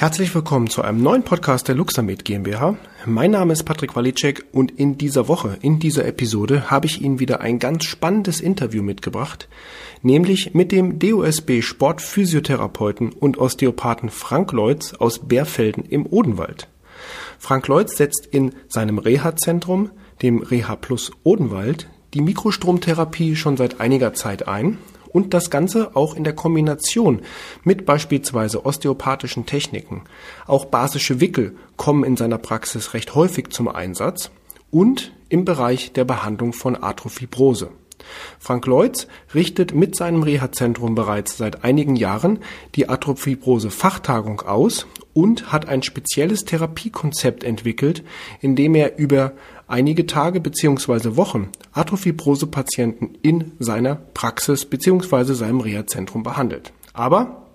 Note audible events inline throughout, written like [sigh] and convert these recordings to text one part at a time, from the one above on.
Herzlich willkommen zu einem neuen Podcast der Luxamed GmbH. Mein Name ist Patrick Walicek und in dieser Woche, in dieser Episode, habe ich Ihnen wieder ein ganz spannendes Interview mitgebracht, nämlich mit dem DOSB Sportphysiotherapeuten und Osteopathen Frank Leutz aus Bärfelden im Odenwald. Frank Leutz setzt in seinem Reha-Zentrum, dem Reha Plus Odenwald, die Mikrostromtherapie schon seit einiger Zeit ein und das Ganze auch in der Kombination mit beispielsweise osteopathischen Techniken. Auch basische Wickel kommen in seiner Praxis recht häufig zum Einsatz und im Bereich der Behandlung von Arthrofibrose. Frank Leutz richtet mit seinem Reha-Zentrum bereits seit einigen Jahren die Arthrofibrose-Fachtagung aus und hat ein spezielles Therapiekonzept entwickelt, in dem er über einige Tage bzw. Wochen Arthrofibrose-Patienten in seiner Praxis bzw. seinem Reha-Zentrum behandelt. Aber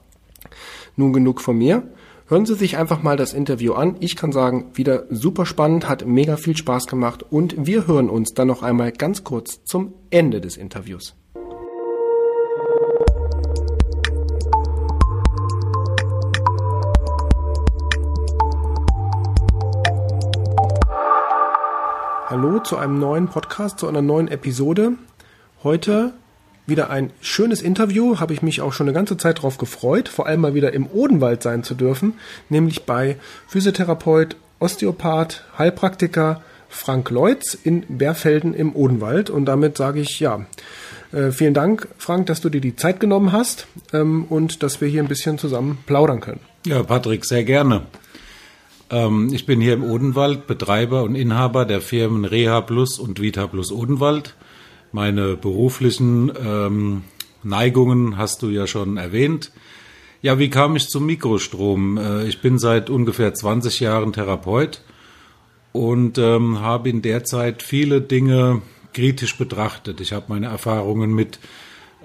nun genug von mir. Hören Sie sich einfach mal das Interview an. Ich kann sagen, wieder super spannend, hat mega viel Spaß gemacht und wir hören uns dann noch einmal ganz kurz zum Ende des Interviews. Hallo zu einem neuen Podcast, zu einer neuen Episode. Heute wieder ein schönes Interview, habe ich mich auch schon eine ganze Zeit darauf gefreut, vor allem mal wieder im Odenwald sein zu dürfen, nämlich bei Physiotherapeut, Osteopath, Heilpraktiker Frank Leutz in Bärfelden im Odenwald. Und damit sage ich ja, äh, vielen Dank, Frank, dass du dir die Zeit genommen hast ähm, und dass wir hier ein bisschen zusammen plaudern können. Ja, Patrick, sehr gerne. Ähm, ich bin hier im Odenwald, Betreiber und Inhaber der Firmen Reha Plus und Vita Plus Odenwald. Meine beruflichen ähm, Neigungen hast du ja schon erwähnt. Ja, wie kam ich zum Mikrostrom? Äh, ich bin seit ungefähr 20 Jahren Therapeut und ähm, habe in der Zeit viele Dinge kritisch betrachtet. Ich habe meine Erfahrungen mit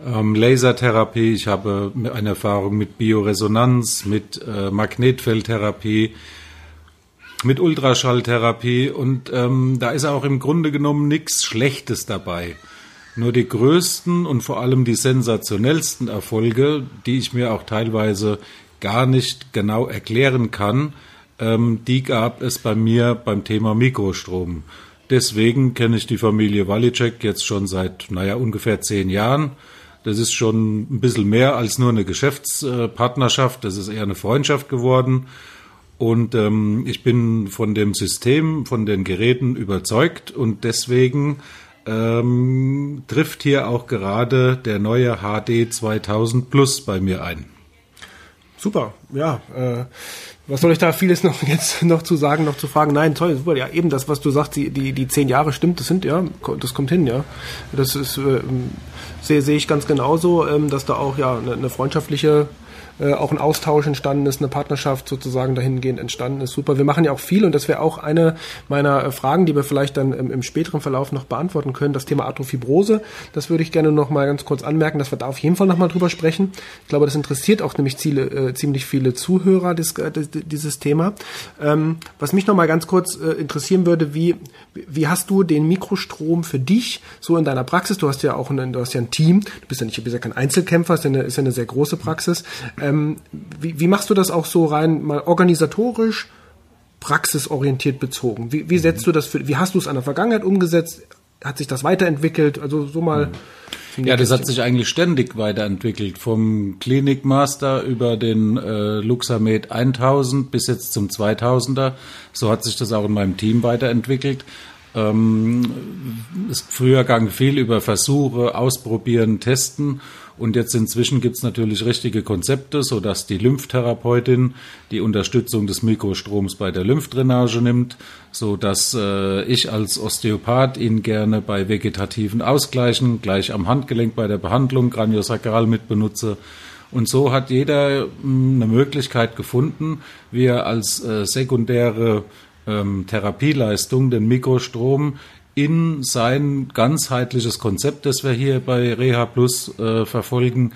ähm, Lasertherapie, ich habe eine Erfahrung mit Bioresonanz, mit äh, Magnetfeldtherapie, mit Ultraschalltherapie und ähm, da ist auch im Grunde genommen nichts Schlechtes dabei. Nur die größten und vor allem die sensationellsten Erfolge, die ich mir auch teilweise gar nicht genau erklären kann, ähm, die gab es bei mir beim Thema Mikrostrom. Deswegen kenne ich die Familie Walicek jetzt schon seit, naja, ungefähr zehn Jahren. Das ist schon ein bisschen mehr als nur eine Geschäftspartnerschaft, das ist eher eine Freundschaft geworden. Und ähm, ich bin von dem System, von den Geräten überzeugt und deswegen ähm, trifft hier auch gerade der neue HD 2000 Plus bei mir ein. Super, ja. Äh, was soll ich da vieles noch [laughs] jetzt noch zu sagen, noch zu fragen? Nein, toll, super. Ja, eben das, was du sagst, die, die, die zehn Jahre stimmt, das sind, ja, das kommt hin, ja. Das ist, äh, sehe, sehe ich ganz genauso, ähm, dass da auch ja eine, eine freundschaftliche äh, auch ein Austausch entstanden ist, eine Partnerschaft sozusagen dahingehend entstanden ist. Super. Wir machen ja auch viel und das wäre auch eine meiner äh, Fragen, die wir vielleicht dann im, im, späteren Verlauf noch beantworten können. Das Thema Arthrofibrose, das würde ich gerne noch mal ganz kurz anmerken, dass wir da auf jeden Fall noch mal drüber sprechen. Ich glaube, das interessiert auch nämlich Ziele, äh, ziemlich viele Zuhörer, des, äh, dieses Thema. Ähm, was mich noch mal ganz kurz äh, interessieren würde, wie, wie hast du den Mikrostrom für dich so in deiner Praxis? Du hast ja auch ein, du hast ja ein Team, du bist ja nicht, du bist ja kein Einzelkämpfer, ist ja eine, ist ja eine sehr große Praxis. Ähm, wie, wie machst du das auch so rein mal organisatorisch, praxisorientiert bezogen? Wie, wie setzt du das für, wie hast du es an der Vergangenheit umgesetzt? Hat sich das weiterentwickelt? Also so mal. Mhm. Ja, das hat sich eigentlich ständig weiterentwickelt. Vom Klinikmaster über den äh, Luxamed 1000 bis jetzt zum 2000er. So hat sich das auch in meinem Team weiterentwickelt. Ähm, es, früher gang viel über Versuche, ausprobieren, testen und jetzt inzwischen gibt es natürlich richtige Konzepte, so dass die Lymphtherapeutin die Unterstützung des Mikrostroms bei der Lymphdrainage nimmt, so dass äh, ich als Osteopath ihn gerne bei vegetativen Ausgleichen gleich am Handgelenk bei der Behandlung Craniosacral mit benutze. Und so hat jeder hm, eine Möglichkeit gefunden, wie er als äh, sekundäre ähm, Therapieleistung den Mikrostrom in sein ganzheitliches Konzept, das wir hier bei Reha Plus äh, verfolgen,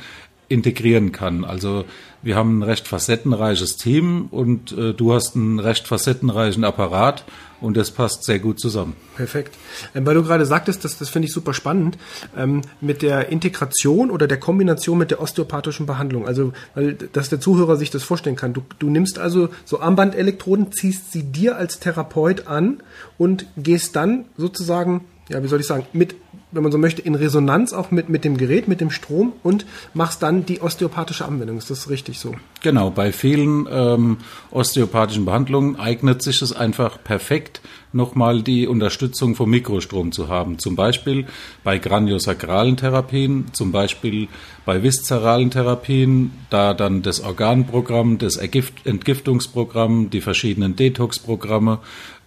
integrieren kann. Also Wir haben ein recht facettenreiches Team und äh, du hast einen recht facettenreichen Apparat und das passt sehr gut zusammen. Perfekt. Ähm, weil du gerade sagtest, das, das finde ich super spannend, ähm, mit der Integration oder der Kombination mit der osteopathischen Behandlung. Also, weil, dass der Zuhörer sich das vorstellen kann. Du, du nimmst also so Armbandelektroden, ziehst sie dir als Therapeut an und gehst dann sozusagen ja, wie soll ich sagen, mit, wenn man so möchte, in Resonanz auch mit, mit dem Gerät, mit dem Strom und machst dann die osteopathische Anwendung. Ist das richtig so? Genau, bei vielen ähm, osteopathischen Behandlungen eignet sich es einfach perfekt, nochmal die Unterstützung vom Mikrostrom zu haben. Zum Beispiel bei graniosakralen Therapien, zum Beispiel bei viszeralen Therapien, da dann das Organprogramm, das Entgiftungsprogramm, die verschiedenen Detox-Programme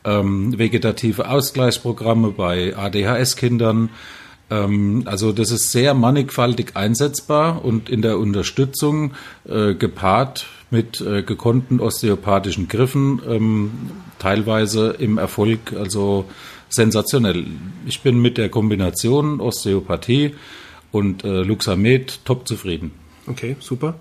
ähm, vegetative Ausgleichsprogramme bei ADHS-Kindern. Ähm, also das ist sehr mannigfaltig einsetzbar und in der Unterstützung äh, gepaart mit äh, gekonnten osteopathischen Griffen, ähm, teilweise im Erfolg, also sensationell. Ich bin mit der Kombination Osteopathie und äh, Luxamed top zufrieden. Okay, super.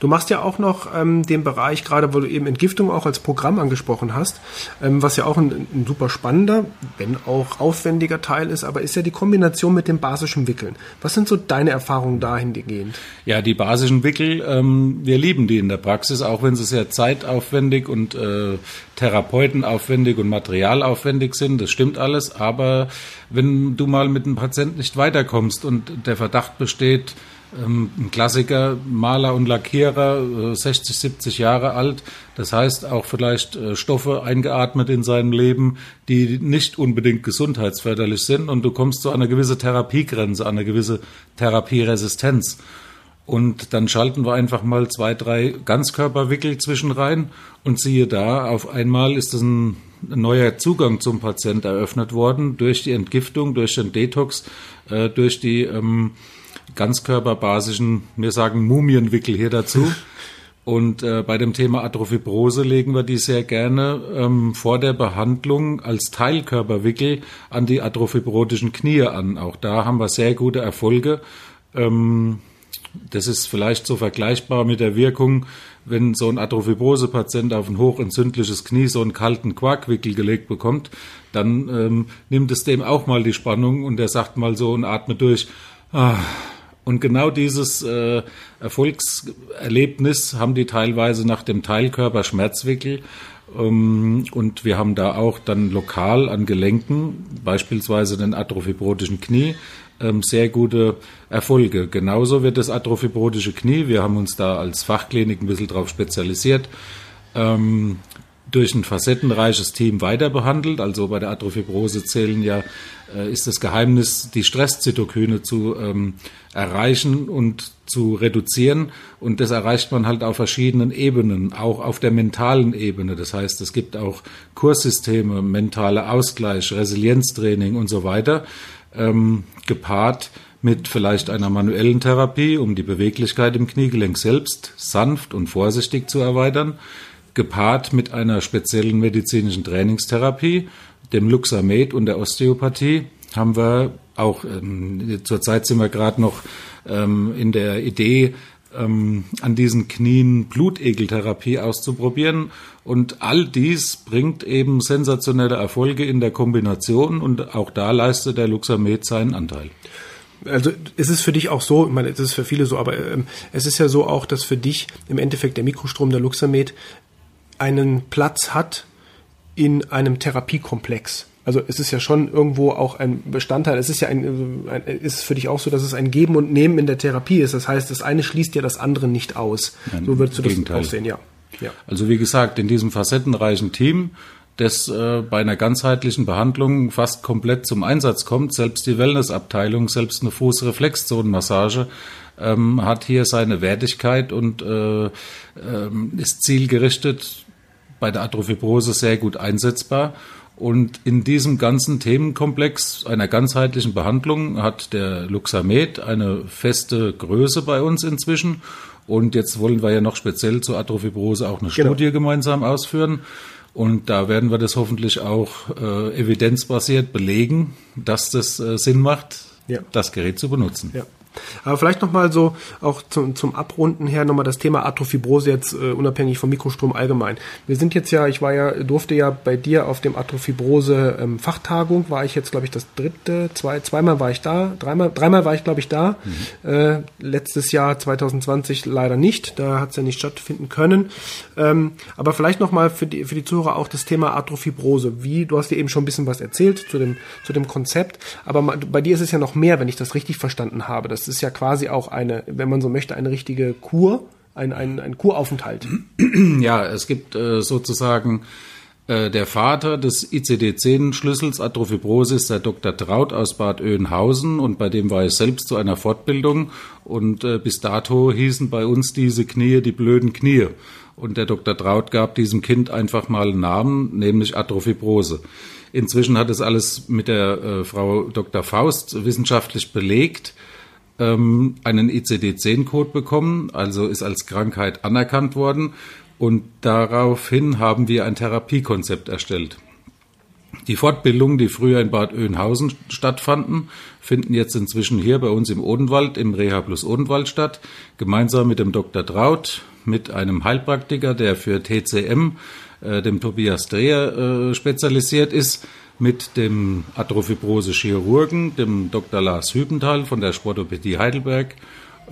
Du machst ja auch noch ähm, den Bereich, gerade weil du eben Entgiftung auch als Programm angesprochen hast, ähm, was ja auch ein, ein, super spannender, wenn auch aufwendiger Teil ist, aber ist ja die Kombination mit dem basischen Wickeln. Was sind so deine Erfahrungen dahingehend? Ja, die basischen Wickel, ähm, wir lieben die in der Praxis, auch wenn sie sehr zeitaufwendig und äh, therapeutenaufwendig und materialaufwendig sind. Das stimmt alles, aber wenn du mal mit einem Patienten nicht weiterkommst und der Verdacht besteht, ein Klassiker, Maler und Lackierer, 60, äh, 70 Jahre alt. Das heißt auch vielleicht äh, Stoffe eingeatmet in seinem Leben, die nicht unbedingt gesundheitsförderlich sind. Und du kommst zu einer gewissen Therapiegrenze, einer gewissen Therapieresistenz. Und dann schalten wir einfach mal zwei, drei Ganzkörperwickel zwischen rein und siehe da, auf einmal ist es ein neuer Zugang zum Patient eröffnet worden durch die Entgiftung, durch den Detox, äh, durch die ähm, ganzkörperbasischen, wir sagen Mumienwickel hier dazu. [laughs] Und äh, bei dem Thema Atrophibrose legen wir die sehr gerne ähm, vor der Behandlung als Teilkörperwickel an die atrophibrotischen Knie an. Auch da haben wir sehr gute Erfolge. Ähm, das ist vielleicht so vergleichbar mit der Wirkung, wenn so ein Atrophibrose-Patient auf ein hochentzündliches Knie so einen kalten Quarkwickel gelegt bekommt, dann ähm, nimmt es dem auch mal die Spannung und er sagt mal so und atmet durch. Ah, und genau dieses äh, Erfolgserlebnis haben die teilweise nach dem Teilkörper Schmerzwickel. Ähm, und wir haben da auch dann lokal an Gelenken, beispielsweise den atrophibrotischen Knie, ähm, sehr gute Erfolge. Genauso wird das atrophibrotische Knie, wir haben uns da als Fachklinik ein bisschen drauf spezialisiert, ähm, durch ein facettenreiches Team weiter behandelt. Also bei der Atrophibrose zählen ja, äh, ist das Geheimnis, die Stresszytokine zu ähm, erreichen und zu reduzieren. Und das erreicht man halt auf verschiedenen Ebenen, auch auf der mentalen Ebene. Das heißt, es gibt auch Kurssysteme, mentale Ausgleich, Resilienztraining und so weiter, ähm, gepaart mit vielleicht einer manuellen Therapie, um die Beweglichkeit im Kniegelenk selbst sanft und vorsichtig zu erweitern gepaart mit einer speziellen medizinischen Trainingstherapie, dem Luxamed und der Osteopathie, haben wir auch, ähm, zurzeit sind wir gerade noch ähm, in der Idee, ähm, an diesen Knien Blutegeltherapie auszuprobieren. Und all dies bringt eben sensationelle Erfolge in der Kombination und auch da leistet der Luxamed seinen Anteil. Also ist es für dich auch so, ich meine, es ist für viele so, aber ähm, es ist ja so auch, dass für dich im Endeffekt der Mikrostrom der Luxamed einen Platz hat in einem Therapiekomplex. Also es ist ja schon irgendwo auch ein Bestandteil. Es ist ja ein, ein ist für dich auch so, dass es ein Geben und Nehmen in der Therapie ist. Das heißt, das eine schließt ja das andere nicht aus. Nein, so würdest du Gegenteil. das auch sehen, ja. ja. Also wie gesagt, in diesem facettenreichen Team, das äh, bei einer ganzheitlichen Behandlung fast komplett zum Einsatz kommt, selbst die Wellnessabteilung, selbst eine Fußreflexzonenmassage ähm, hat hier seine Wertigkeit und äh, äh, ist zielgerichtet bei der Atrophibrose sehr gut einsetzbar. Und in diesem ganzen Themenkomplex einer ganzheitlichen Behandlung hat der Luxamed eine feste Größe bei uns inzwischen. Und jetzt wollen wir ja noch speziell zur Atrophibrose auch eine genau. Studie gemeinsam ausführen. Und da werden wir das hoffentlich auch äh, evidenzbasiert belegen, dass das äh, Sinn macht, ja. das Gerät zu benutzen. Ja. Aber vielleicht nochmal so auch zum, zum Abrunden her nochmal das Thema Arthrofibrose jetzt äh, unabhängig vom Mikrostrom allgemein. Wir sind jetzt ja, ich war ja, durfte ja bei dir auf dem Arthrofibrose ähm, Fachtagung, war ich jetzt glaube ich das dritte, zwei, zweimal war ich da, dreimal, dreimal war ich glaube ich da. Mhm. Äh, letztes Jahr 2020 leider nicht, da hat es ja nicht stattfinden können. Ähm, aber vielleicht nochmal für die, für die Zuhörer auch das Thema Arthrofibrose. Wie, du hast dir eben schon ein bisschen was erzählt zu dem, zu dem Konzept, aber bei dir ist es ja noch mehr, wenn ich das richtig verstanden habe. Das ist ja quasi auch eine, wenn man so möchte, eine richtige Kur, ein, ein, ein Kuraufenthalt. [clears throat] Ja, es gibt äh, sozusagen äh, der Vater des ICD-10-Schlüssels Atrophibrose ist der Dr. Traut aus Bad Oeynhausen und bei dem war ich selbst zu einer Fortbildung und äh, bis dato hießen bei uns diese Knie die blöden Knie. Und der Dr. Traut gab diesem Kind einfach mal einen Namen, nämlich Atrophibrose. Inzwischen hat es alles mit der äh, Frau Dr. Faust wissenschaftlich belegt ähm, einen ICD-10-Code bekommen, also ist als Krankheit anerkannt worden. Und daraufhin haben wir ein Therapiekonzept erstellt. Die Fortbildungen, die früher in Bad Oeynhausen stattfanden, finden jetzt inzwischen hier bei uns im Odenwald, im Reha Plus Odenwald statt, gemeinsam mit dem Dr. Traut, mit einem Heilpraktiker, der für TCM, äh, dem Tobias Dreher, äh, spezialisiert ist, mit dem Arthrofibrose-Chirurgen, dem Dr. Lars Hübenthal von der Sportopädie Heidelberg,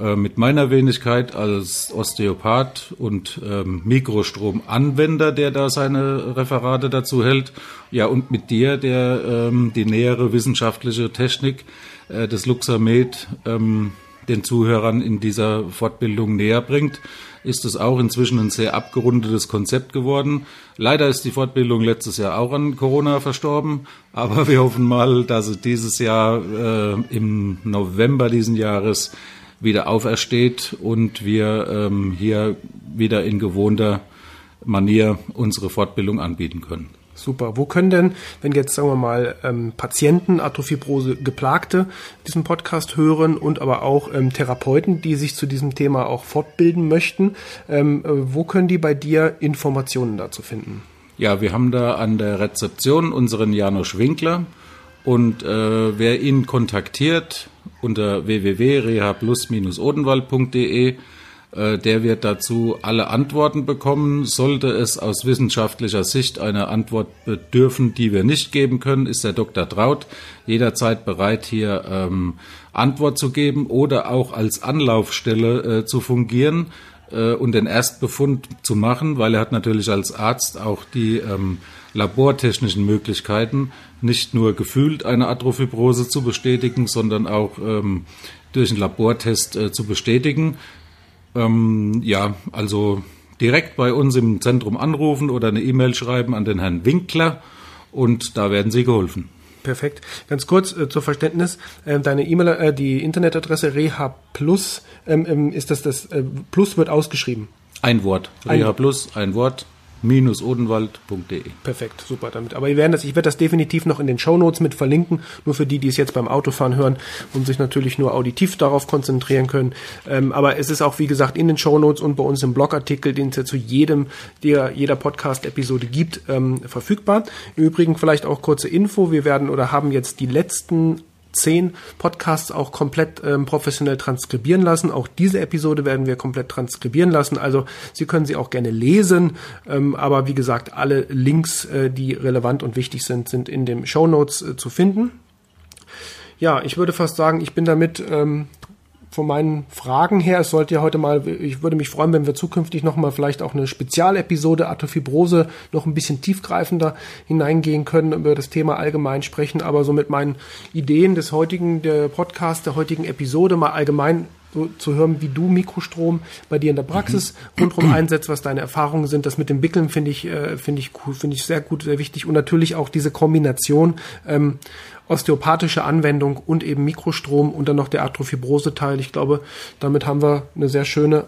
äh, mit meiner Wenigkeit als Osteopath und ähm, Mikrostromanwender, der da seine Referate dazu hält, ja und mit dir, der ähm, die nähere wissenschaftliche Technik äh, des Luxamed ähm, den Zuhörern in dieser Fortbildung näher bringt ist es auch inzwischen ein sehr abgerundetes Konzept geworden. Leider ist die Fortbildung letztes Jahr auch an Corona verstorben, aber wir hoffen mal, dass es dieses Jahr äh, im November diesen Jahres wieder aufersteht und wir ähm, hier wieder in gewohnter Manier unsere Fortbildung anbieten können. Super. Wo können denn, wenn jetzt sagen wir mal ähm, Patienten, Atrophibrose Geplagte diesen Podcast hören und aber auch ähm, Therapeuten, die sich zu diesem Thema auch fortbilden möchten, ähm, äh, wo können die bei dir Informationen dazu finden? Ja, wir haben da an der Rezeption unseren Janusz Winkler und äh, wer ihn kontaktiert unter www.rehaplus-odenwald.de äh, der wird dazu alle Antworten bekommen. Sollte es aus wissenschaftlicher Sicht eine Antwort bedürfen, die wir nicht geben können, ist der Dr. Traut jederzeit bereit, hier ähm, Antwort zu geben oder auch als Anlaufstelle äh, zu fungieren äh, und den Erstbefund zu machen, weil er hat natürlich als Arzt auch die ähm, labortechnischen Möglichkeiten, nicht nur gefühlt eine Atrophibrose zu bestätigen, sondern auch ähm, durch einen Labortest äh, zu bestätigen. Ähm, ja, also direkt bei uns im Zentrum anrufen oder eine E-Mail schreiben an den Herrn Winkler und da werden Sie geholfen. Perfekt. Ganz kurz äh, zur Verständnis: äh, Deine E-Mail, äh, die Internetadresse Reha Plus ähm, ähm, ist das das äh, Plus wird ausgeschrieben. Ein Wort. Reha Plus, ein Wort odenwald.de. Perfekt, super damit. Aber wir werden das, ich werde das definitiv noch in den Show Notes mit verlinken, nur für die, die es jetzt beim Autofahren hören und sich natürlich nur auditiv darauf konzentrieren können. Ähm, aber es ist auch, wie gesagt, in den Show Notes und bei uns im Blogartikel, den es ja zu jedem, der jeder Podcast-Episode gibt, ähm, verfügbar. Im Übrigen vielleicht auch kurze Info. Wir werden oder haben jetzt die letzten zehn Podcasts auch komplett ähm, professionell transkribieren lassen. Auch diese Episode werden wir komplett transkribieren lassen. Also Sie können sie auch gerne lesen. Ähm, aber wie gesagt, alle Links, äh, die relevant und wichtig sind, sind in den Show Notes äh, zu finden. Ja, ich würde fast sagen, ich bin damit ähm, von meinen Fragen her, es sollte ja heute mal, ich würde mich freuen, wenn wir zukünftig nochmal vielleicht auch eine Spezialepisode Arthofibrose noch ein bisschen tiefgreifender hineingehen können, über das Thema allgemein sprechen, aber so mit meinen Ideen des heutigen, der Podcast, der heutigen Episode mal allgemein so zu hören, wie du Mikrostrom bei dir in der Praxis mhm. rundherum [clears throat] einsetzt, was deine Erfahrungen sind. Das mit dem Wickeln finde ich, äh, finde ich cool, finde ich sehr gut, sehr wichtig. Und natürlich auch diese Kombination ähm, osteopathische Anwendung und eben Mikrostrom und dann noch der Arthrofibrose-Teil. Ich glaube, damit haben wir eine sehr schöne,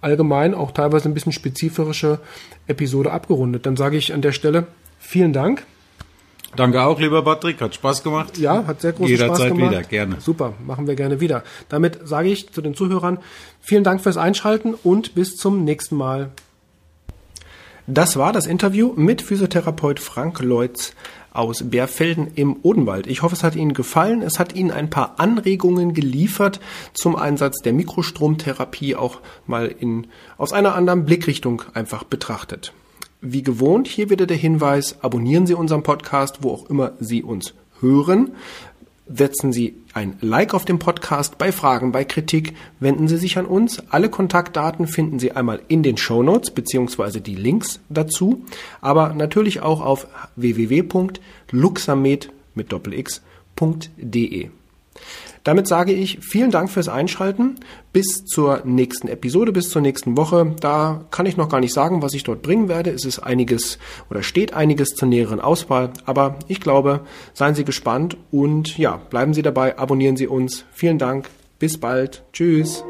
allgemein auch teilweise ein bisschen spezifische Episode abgerundet. Dann sage ich an der Stelle vielen Dank. Danke auch, lieber Patrick. Hat Spaß gemacht. Ja, hat sehr großen Jederzeit Spaß gemacht. wieder, gerne. Super, machen wir gerne wieder. Damit sage ich zu den Zuhörern vielen Dank fürs Einschalten und bis zum nächsten Mal. Das war das Interview mit Physiotherapeut Frank Leutz aus Bärfelden im Odenwald. Ich hoffe, es hat Ihnen gefallen. Es hat Ihnen ein paar Anregungen geliefert zum Einsatz der Mikrostromtherapie auch mal in, aus einer anderen Blickrichtung einfach betrachtet. Wie gewohnt, hier wieder der Hinweis, abonnieren Sie unseren Podcast, wo auch immer Sie uns hören. Setzen Sie ein Like auf dem Podcast. Bei Fragen, bei Kritik wenden Sie sich an uns. Alle Kontaktdaten finden Sie einmal in den Show Notes beziehungsweise die Links dazu, aber natürlich auch auf www.luxamed mit doppelx.de. Damit sage ich vielen Dank fürs Einschalten. Bis zur nächsten Episode, bis zur nächsten Woche. Da kann ich noch gar nicht sagen, was ich dort bringen werde. Es ist einiges oder steht einiges zur näheren Auswahl. Aber ich glaube, seien Sie gespannt und ja, bleiben Sie dabei, abonnieren Sie uns. Vielen Dank. Bis bald. Tschüss.